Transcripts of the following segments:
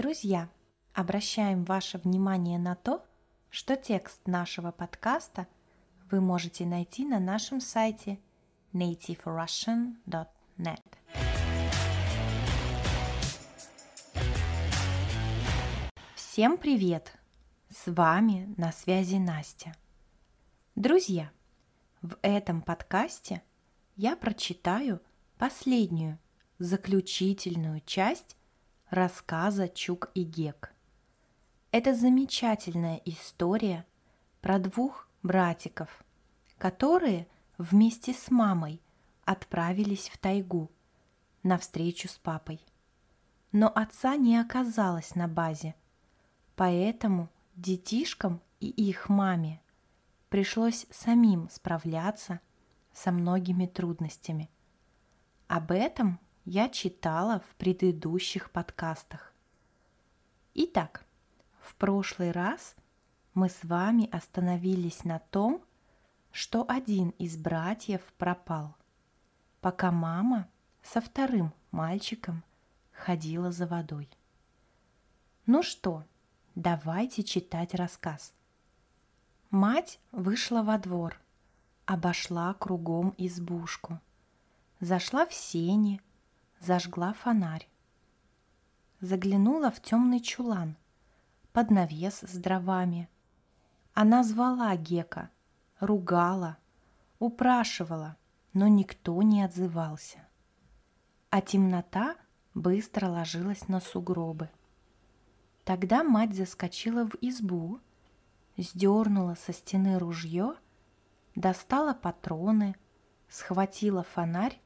Друзья, обращаем ваше внимание на то, что текст нашего подкаста вы можете найти на нашем сайте nativerussian.net. Всем привет! С вами на связи Настя. Друзья, в этом подкасте я прочитаю последнюю, заключительную часть рассказа Чук и Гек. Это замечательная история про двух братиков, которые вместе с мамой отправились в тайгу на встречу с папой. Но отца не оказалось на базе, поэтому детишкам и их маме пришлось самим справляться со многими трудностями. Об этом я читала в предыдущих подкастах. Итак, в прошлый раз мы с вами остановились на том, что один из братьев пропал, пока мама со вторым мальчиком ходила за водой. Ну что, давайте читать рассказ. Мать вышла во двор, обошла кругом избушку, зашла в сени, зажгла фонарь. Заглянула в темный чулан, под навес с дровами. Она звала Гека, ругала, упрашивала, но никто не отзывался. А темнота быстро ложилась на сугробы. Тогда мать заскочила в избу, сдернула со стены ружье, достала патроны, схватила фонарь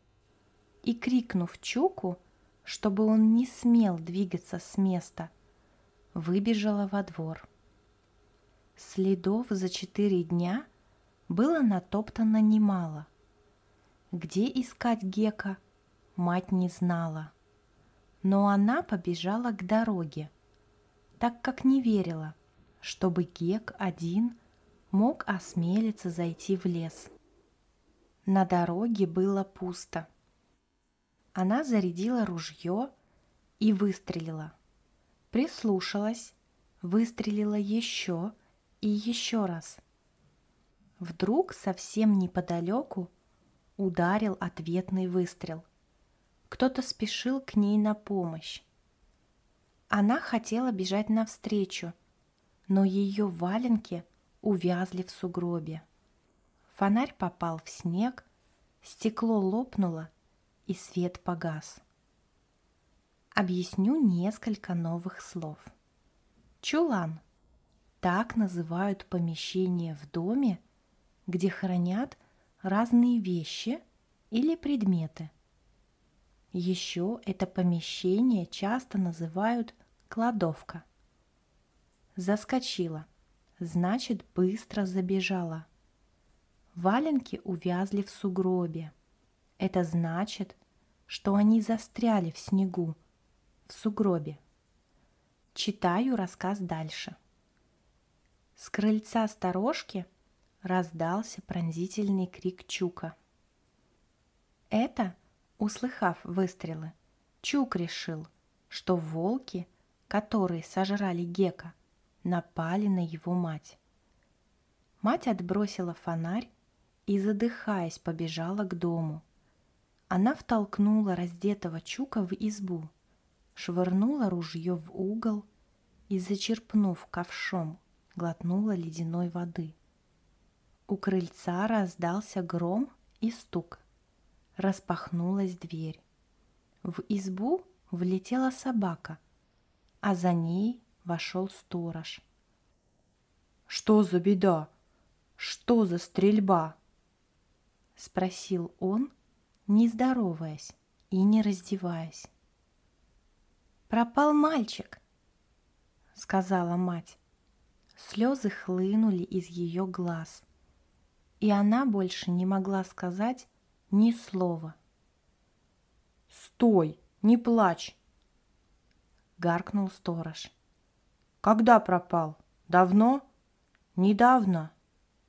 и, крикнув Чуку, чтобы он не смел двигаться с места, выбежала во двор. Следов за четыре дня было натоптано немало. Где искать Гека, мать не знала. Но она побежала к дороге, так как не верила, чтобы Гек один мог осмелиться зайти в лес. На дороге было пусто – она зарядила ружье и выстрелила. Прислушалась, выстрелила еще и еще раз. Вдруг совсем неподалеку ударил ответный выстрел. Кто-то спешил к ней на помощь. Она хотела бежать навстречу, но ее валенки увязли в сугробе. Фонарь попал в снег, стекло лопнуло, и свет погас. Объясню несколько новых слов. Чулан. Так называют помещение в доме, где хранят разные вещи или предметы. Еще это помещение часто называют кладовка. Заскочила, значит быстро забежала. Валенки увязли в сугробе – это значит, что они застряли в снегу, в сугробе. Читаю рассказ дальше. С крыльца сторожки раздался пронзительный крик Чука. Это, услыхав выстрелы, Чук решил, что волки, которые сожрали Гека, напали на его мать. Мать отбросила фонарь и, задыхаясь, побежала к дому – она втолкнула раздетого Чука в избу, швырнула ружье в угол и, зачерпнув ковшом, глотнула ледяной воды. У крыльца раздался гром и стук. Распахнулась дверь. В избу влетела собака, а за ней вошел сторож. «Что за беда? Что за стрельба?» — спросил он, не здороваясь и не раздеваясь. «Пропал мальчик», — сказала мать. Слезы хлынули из ее глаз, и она больше не могла сказать ни слова. «Стой, не плачь!» — гаркнул сторож. «Когда пропал? Давно?» «Недавно.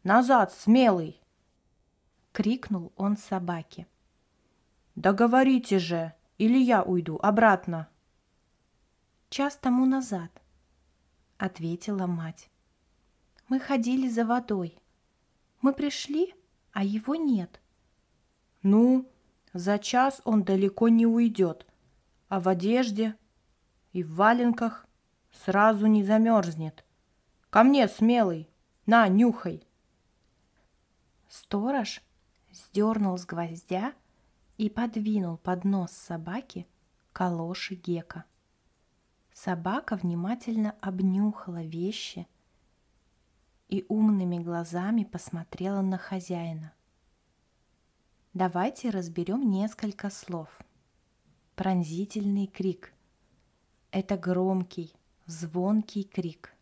Назад, смелый!» — крикнул он собаке. «Да говорите же, или я уйду обратно!» час тому назад, ответила мать. Мы ходили за водой. Мы пришли, а его нет. Ну, за час он далеко не уйдет, а в одежде и в валенках сразу не замерзнет. Ко мне, смелый, на, нюхай. Сторож сдернул с гвоздя и подвинул под нос собаки калоши Гека. Собака внимательно обнюхала вещи и умными глазами посмотрела на хозяина. Давайте разберем несколько слов. Пронзительный крик. Это громкий, звонкий крик.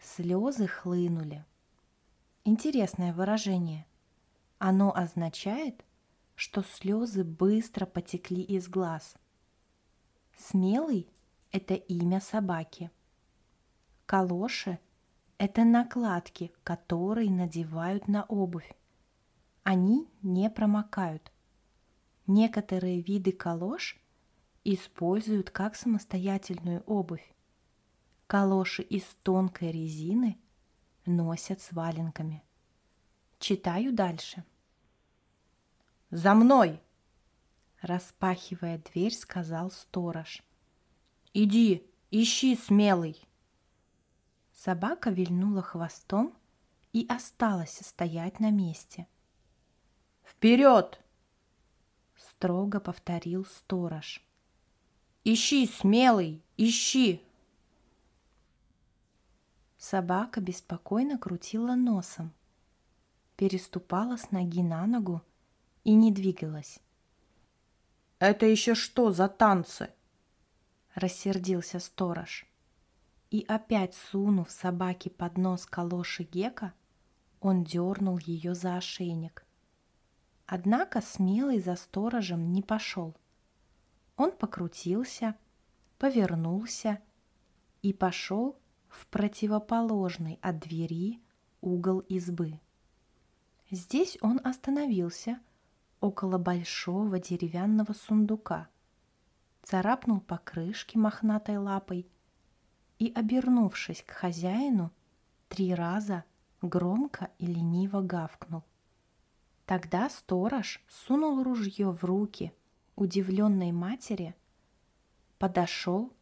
Слезы хлынули. Интересное выражение. Оно означает, что слезы быстро потекли из глаз. Смелый – это имя собаки. Калоши – это накладки, которые надевают на обувь. Они не промокают. Некоторые виды калош используют как самостоятельную обувь. Калоши из тонкой резины носят с валенками. Читаю дальше. «За мной!» Распахивая дверь, сказал сторож. «Иди, ищи, смелый!» Собака вильнула хвостом и осталась стоять на месте. «Вперед!» — строго повторил сторож. «Ищи, смелый, ищи!» Собака беспокойно крутила носом, переступала с ноги на ногу и не двигалась. «Это еще что за танцы?» — рассердился сторож. И опять сунув собаке под нос калоши Гека, он дернул ее за ошейник. Однако смелый за сторожем не пошел. Он покрутился, повернулся и пошел в противоположный от двери угол избы. Здесь он остановился около большого деревянного сундука, царапнул по крышке мохнатой лапой и, обернувшись к хозяину, три раза громко и лениво гавкнул. Тогда сторож сунул ружье в руки удивленной матери, подошел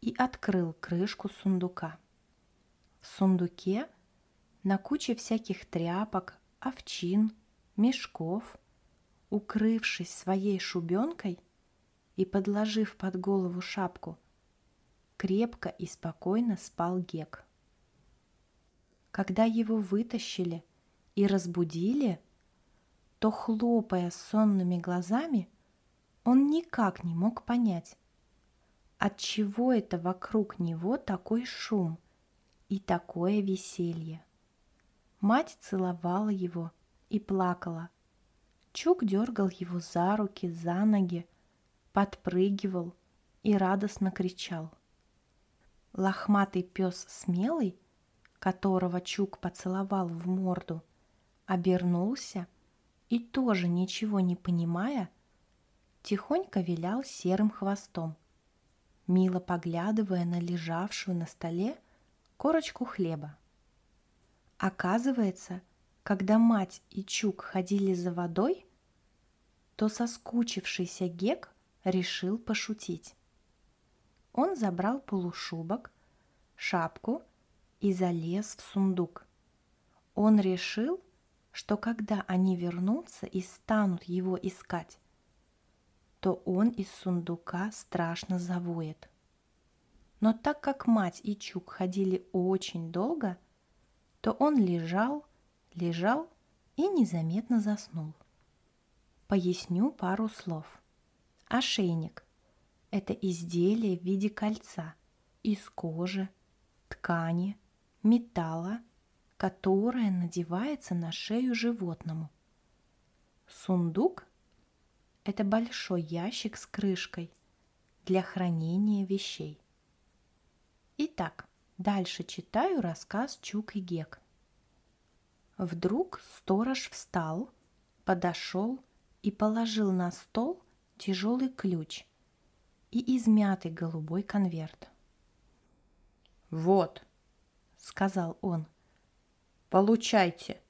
и открыл крышку сундука. В сундуке на куче всяких тряпок, овчин, мешков, укрывшись своей шубенкой и подложив под голову шапку, крепко и спокойно спал Гек. Когда его вытащили и разбудили – то, хлопая сонными глазами, он никак не мог понять, от чего это вокруг него такой шум и такое веселье. Мать целовала его и плакала. Чук дергал его за руки, за ноги, подпрыгивал и радостно кричал. Лохматый пес смелый, которого Чук поцеловал в морду, обернулся – и тоже ничего не понимая, тихонько вилял серым хвостом, мило поглядывая на лежавшую на столе корочку хлеба. Оказывается, когда мать и Чук ходили за водой, то соскучившийся Гек решил пошутить. Он забрал полушубок, шапку и залез в сундук. Он решил, что когда они вернутся и станут его искать, то он из сундука страшно завоет. Но так как мать и Чук ходили очень долго, то он лежал, лежал и незаметно заснул. Поясню пару слов. Ошейник – это изделие в виде кольца из кожи, ткани, металла которая надевается на шею животному. Сундук – это большой ящик с крышкой для хранения вещей. Итак, дальше читаю рассказ Чук и Гек. Вдруг сторож встал, подошел и положил на стол тяжелый ключ и измятый голубой конверт. «Вот», — сказал он, — «получайте.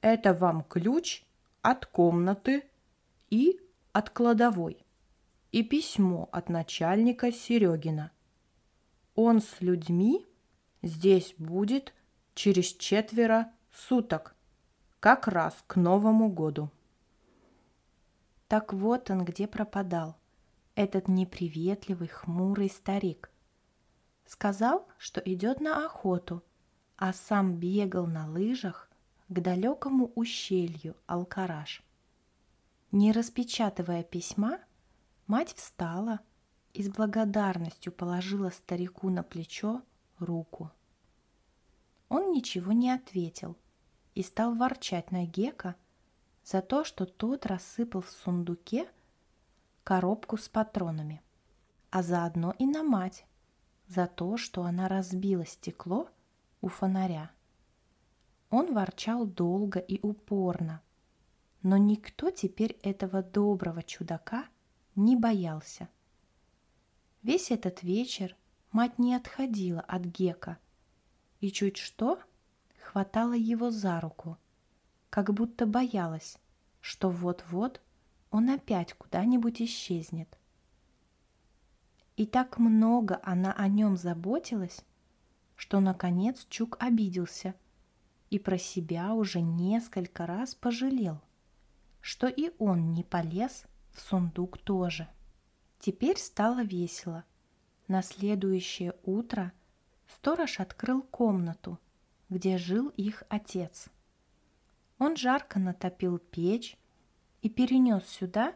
Это вам ключ от комнаты и от кладовой и письмо от начальника Серегина. Он с людьми здесь будет через четверо суток, как раз к Новому году. Так вот он где пропадал, этот неприветливый, хмурый старик. Сказал, что идет на охоту, а сам бегал на лыжах к далекому ущелью Алкараш. Не распечатывая письма, мать встала и с благодарностью положила старику на плечо руку. Он ничего не ответил и стал ворчать на Гека за то, что тот рассыпал в сундуке коробку с патронами, а заодно и на мать за то, что она разбила стекло у фонаря. Он ворчал долго и упорно, но никто теперь этого доброго чудака не боялся. Весь этот вечер мать не отходила от Гека и чуть что хватала его за руку, как будто боялась, что вот-вот он опять куда-нибудь исчезнет. И так много она о нем заботилась, что, наконец, Чук обиделся и про себя уже несколько раз пожалел, что и он не полез в сундук тоже. Теперь стало весело. На следующее утро сторож открыл комнату, где жил их отец. Он жарко натопил печь и перенес сюда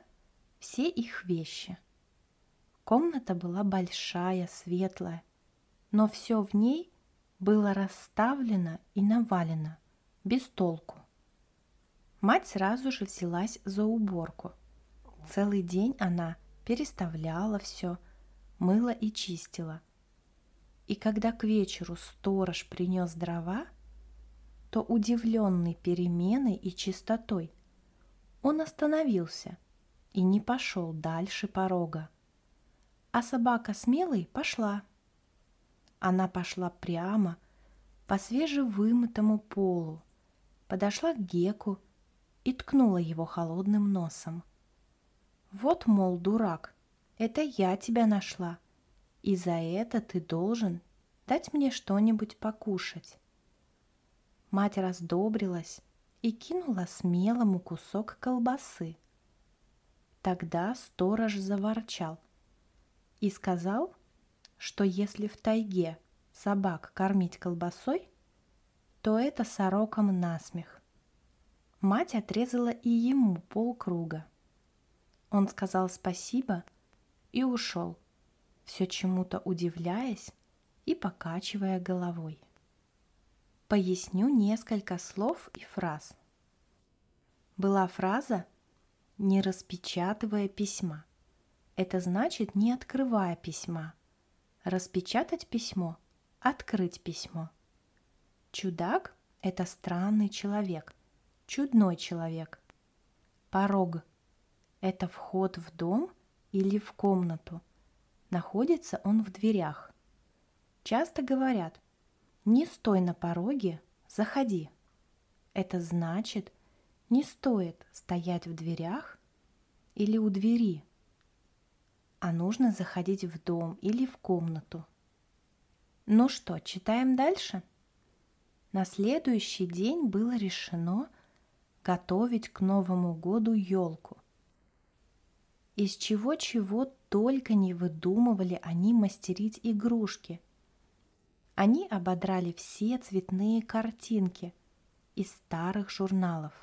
все их вещи. Комната была большая, светлая, но все в ней было расставлено и навалено, без толку. Мать сразу же взялась за уборку. Целый день она переставляла все, мыла и чистила. И когда к вечеру сторож принес дрова, то удивленный переменой и чистотой, он остановился и не пошел дальше порога. А собака смелой пошла. Она пошла прямо по свежевымытому полу, подошла к Геку и ткнула его холодным носом. Вот, мол, дурак, это я тебя нашла, и за это ты должен дать мне что-нибудь покушать. Мать раздобрилась и кинула смелому кусок колбасы. Тогда сторож заворчал и сказал, что если в тайге собак кормить колбасой, то это сорокам насмех. Мать отрезала и ему полкруга. Он сказал спасибо и ушел, все чему-то удивляясь и покачивая головой. Поясню несколько слов и фраз. Была фраза «не распечатывая письма». Это значит не открывая письма. Распечатать письмо – открыть письмо. Чудак – это странный человек, чудной человек. Порог это вход в дом или в комнату. Находится он в дверях. Часто говорят, не стой на пороге, заходи. Это значит, не стоит стоять в дверях или у двери, а нужно заходить в дом или в комнату. Ну что, читаем дальше? На следующий день было решено готовить к Новому году елку – из чего-чего только не выдумывали они мастерить игрушки. Они ободрали все цветные картинки из старых журналов.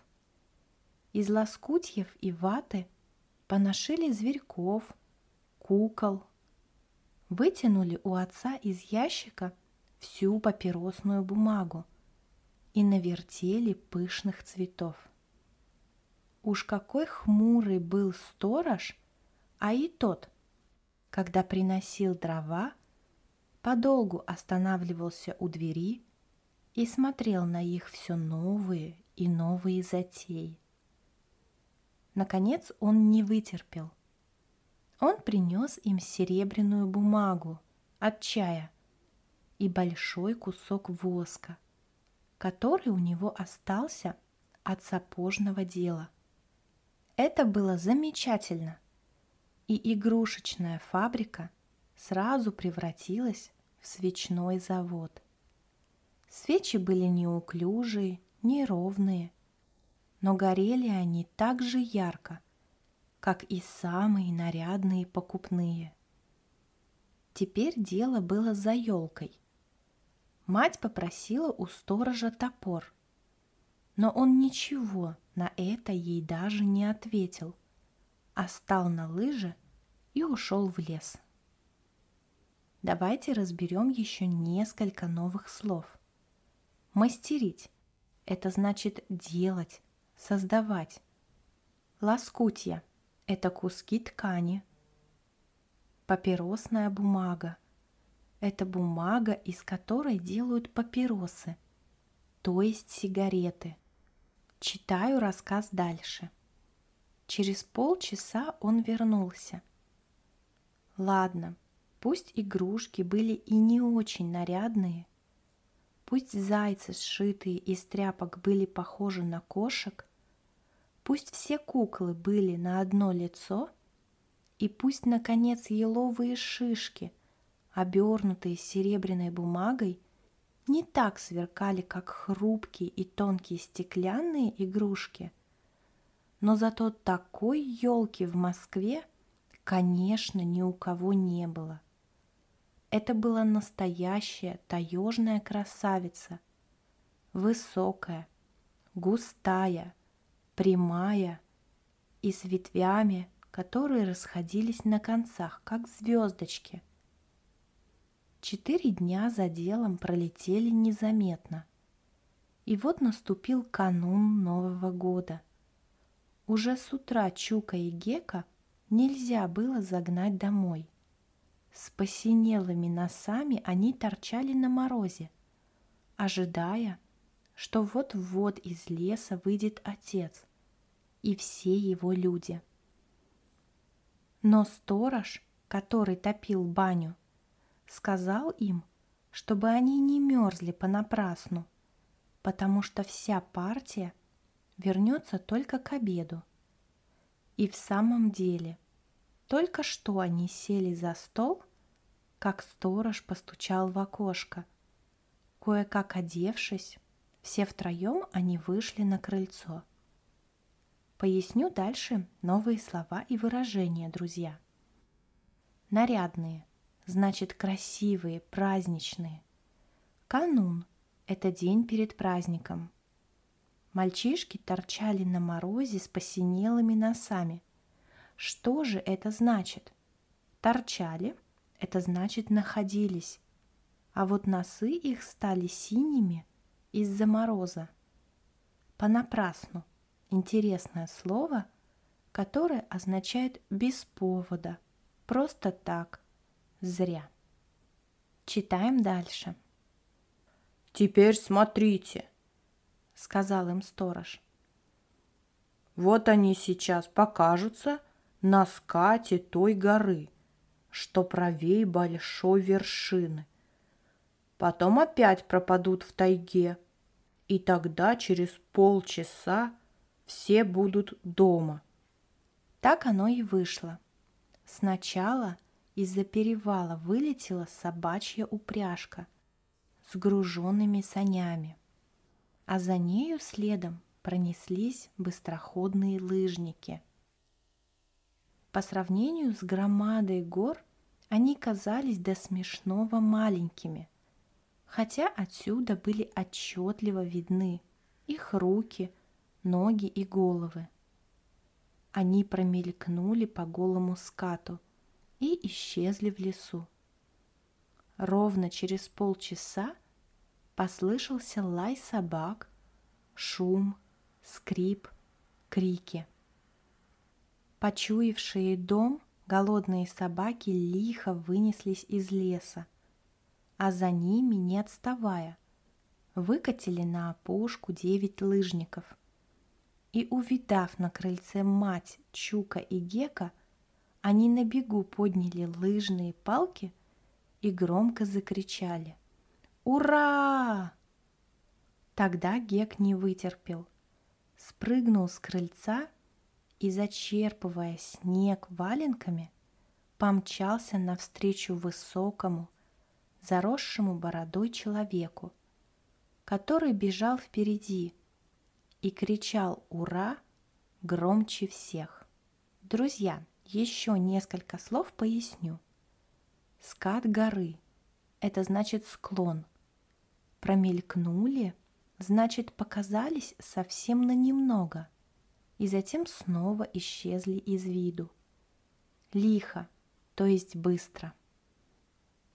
Из лоскутьев и ваты поношили зверьков, кукол. Вытянули у отца из ящика всю папиросную бумагу и навертели пышных цветов. Уж какой хмурый был сторож – а и тот, когда приносил дрова, подолгу останавливался у двери и смотрел на их все новые и новые затеи. Наконец он не вытерпел. он принес им серебряную бумагу от чая и большой кусок воска, который у него остался от сапожного дела. Это было замечательно, и игрушечная фабрика сразу превратилась свечной завод. Свечи были неуклюжие, неровные, но горели они так же ярко, как и самые нарядные покупные. Теперь дело было за елкой. Мать попросила у сторожа топор, но он ничего на это ей даже не ответил, а стал на лыжи и ушел в лес. Давайте разберем еще несколько новых слов. Мастерить – это значит делать, создавать. Лоскутья – это куски ткани. Папиросная бумага – это бумага, из которой делают папиросы, то есть сигареты. Читаю рассказ дальше. Через полчаса он вернулся. Ладно, пусть игрушки были и не очень нарядные, пусть зайцы, сшитые из тряпок, были похожи на кошек, Пусть все куклы были на одно лицо, и пусть, наконец, еловые шишки, обернутые серебряной бумагой, не так сверкали, как хрупкие и тонкие стеклянные игрушки, но зато такой елки в Москве, конечно, ни у кого не было. Это была настоящая таежная красавица, высокая, густая, прямая и с ветвями, которые расходились на концах, как звездочки. Четыре дня за делом пролетели незаметно. И вот наступил канун Нового года. Уже с утра Чука и Гека нельзя было загнать домой. С посинелыми носами они торчали на морозе, ожидая, что вот-вот из леса выйдет отец и все его люди. Но сторож, который топил баню, сказал им, чтобы они не мерзли понапрасну, потому что вся партия вернется только к обеду. И в самом деле, только что они сели за стол, как сторож постучал в окошко. Кое-как одевшись, все втроем они вышли на крыльцо. Поясню дальше новые слова и выражения, друзья. Нарядные значит красивые, праздничные. Канун – это день перед праздником. Мальчишки торчали на морозе с посинелыми носами. Что же это значит? Торчали – это значит находились, а вот носы их стали синими из-за мороза. Понапрасну – интересное слово, которое означает без повода, просто так, зря. Читаем дальше. «Теперь смотрите», — сказал им сторож. «Вот они сейчас покажутся на скате той горы, что правей большой вершины. Потом опять пропадут в тайге, и тогда через полчаса все будут дома. Так оно и вышло. Сначала из-за перевала вылетела собачья упряжка с груженными санями, а за нею следом пронеслись быстроходные лыжники. По сравнению с громадой гор они казались до смешного маленькими, хотя отсюда были отчетливо видны их руки, ноги и головы. Они промелькнули по голому скату и исчезли в лесу. Ровно через полчаса послышался лай собак, шум, скрип, крики. Почуявшие дом, голодные собаки лихо вынеслись из леса, а за ними, не отставая, выкатили на опушку девять лыжников – и, увидав на крыльце мать, Чука и Гека, Они на бегу подняли лыжные палки и громко закричали «Ура!». Тогда Гек не вытерпел, спрыгнул с крыльца и, зачерпывая снег валенками, помчался навстречу высокому, заросшему бородой человеку, который бежал впереди и кричал «Ура!» громче всех. Друзья, еще несколько слов поясню. Скат горы – это значит склон. Промелькнули – значит показались совсем на немного и затем снова исчезли из виду. Лихо, то есть быстро.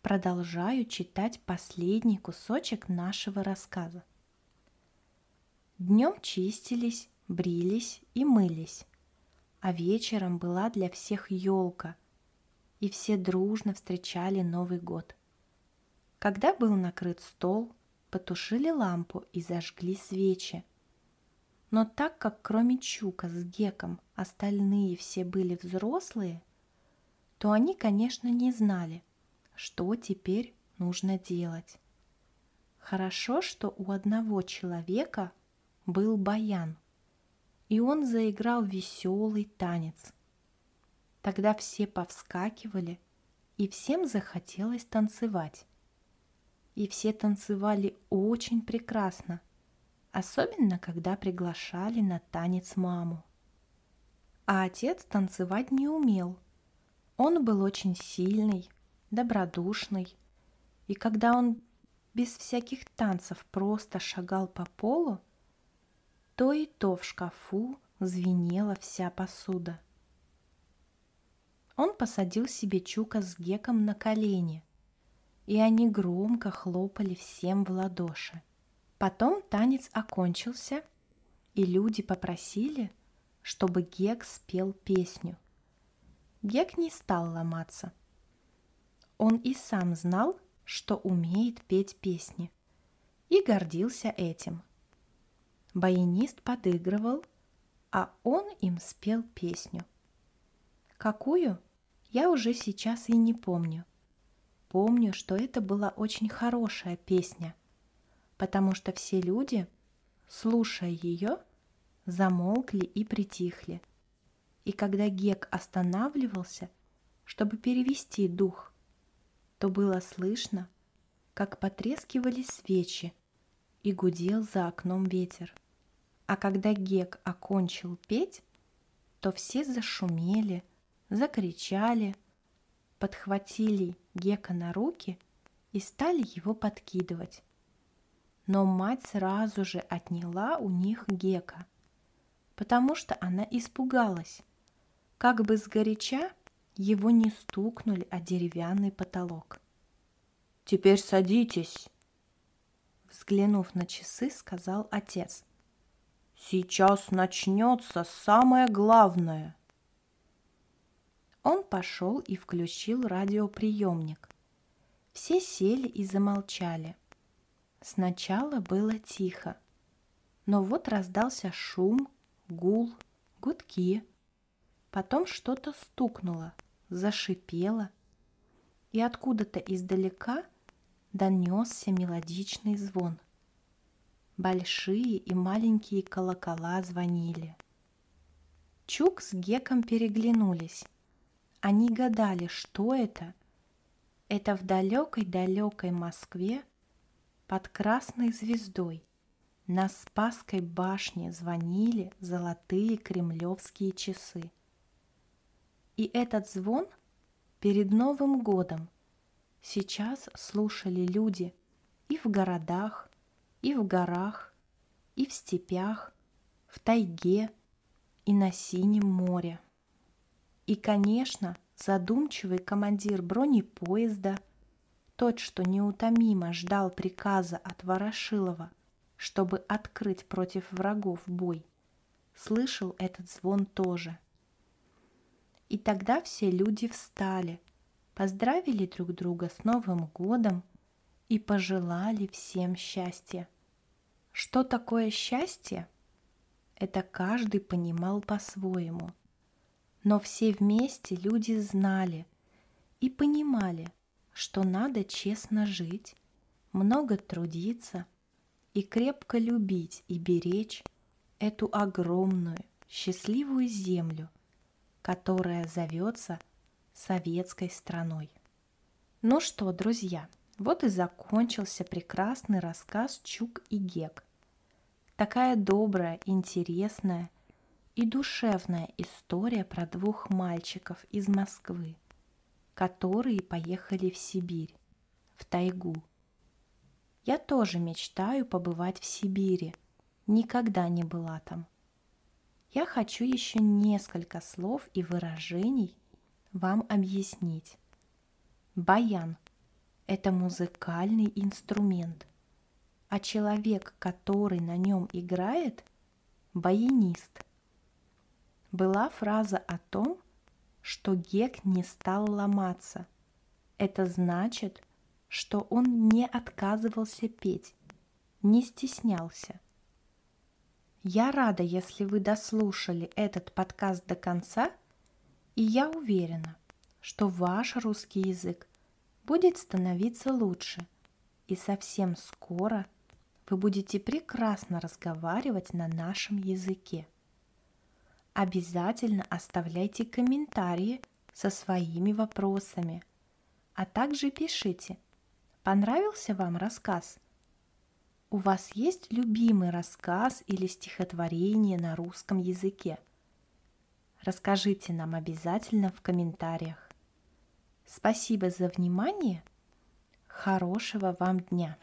Продолжаю читать последний кусочек нашего рассказа. Днем чистились, брились и мылись, а вечером была для всех елка, и все дружно встречали Новый год. Когда был накрыт стол, потушили лампу и зажгли свечи. Но так как кроме Чука с Геком остальные все были взрослые, то они, конечно, не знали, что теперь нужно делать. Хорошо, что у одного человека был баян, и он заиграл веселый танец. Тогда все повскакивали, и всем захотелось танцевать. И все танцевали очень прекрасно, особенно когда приглашали на танец маму. А отец танцевать не умел. Он был очень сильный, добродушный, и когда он без всяких танцев просто шагал по полу, то и то в шкафу звенела вся посуда. Он посадил себе Чука с Геком на колени, и они громко хлопали всем в ладоши. Потом танец окончился, и люди попросили, чтобы Гек спел песню. Гек не стал ломаться. Он и сам знал, что умеет петь песни, и гордился этим – Баянист подыгрывал, а он им спел песню. Какую? Я уже сейчас и не помню. Помню, что это была очень хорошая песня, потому что все люди, слушая ее, замолкли и притихли. И когда Гек останавливался, чтобы перевести дух, то было слышно, как потрескивали свечи и гудел за окном ветер. А когда Гек окончил петь, то все зашумели, закричали, подхватили Гека на руки и стали его подкидывать. Но мать сразу же отняла у них Гека, потому что она испугалась, как бы сгоряча его не стукнули о деревянный потолок. «Теперь садитесь!» Взглянув на часы, сказал отец – Сейчас начнется самое главное. Он пошел и включил радиоприемник. Все сели и замолчали. Сначала было тихо, но вот раздался шум, гул, гудки. Потом что-то стукнуло, зашипело, и откуда-то издалека донесся мелодичный звон – Большие и маленькие колокола звонили. Чук с Геком переглянулись. Они гадали, что это. Это в далекой-далекой Москве под красной звездой на Спасской башне звонили золотые кремлевские часы. И этот звон перед Новым годом сейчас слушали люди и в городах, и в горах, и в степях, в тайге, и на синем море. И, конечно, задумчивый командир бронепоезда, тот, что неутомимо ждал приказа от Ворошилова, чтобы открыть против врагов бой, слышал этот звон тоже. И тогда все люди встали, поздравили друг друга с Новым годом и пожелали всем счастья. Что такое счастье? Это каждый понимал по-своему. Но все вместе люди знали и понимали, что надо честно жить, много трудиться и крепко любить и беречь эту огромную, счастливую землю, которая зовется советской страной. Ну что, друзья, вот и закончился прекрасный рассказ Чук и Гек. Такая добрая, интересная и душевная история про двух мальчиков из Москвы, которые поехали в Сибирь, в тайгу. Я тоже мечтаю побывать в Сибири, никогда не была там. Я хочу еще несколько слов и выражений вам объяснить. Баян – это музыкальный инструмент, а человек, который на нем играет – баянист. Была фраза о том, что Гек не стал ломаться. Это значит, что он не отказывался петь, не стеснялся. Я рада, если вы дослушали этот подкаст до конца, и я уверена, что ваш русский язык будет становиться лучше, и совсем скоро вы будете прекрасно разговаривать на нашем языке. Обязательно оставляйте комментарии со своими вопросами, а также пишите, понравился вам рассказ – у вас есть любимый рассказ или стихотворение на русском языке? Расскажите нам обязательно в комментариях. Спасибо за внимание. Хорошего вам дня!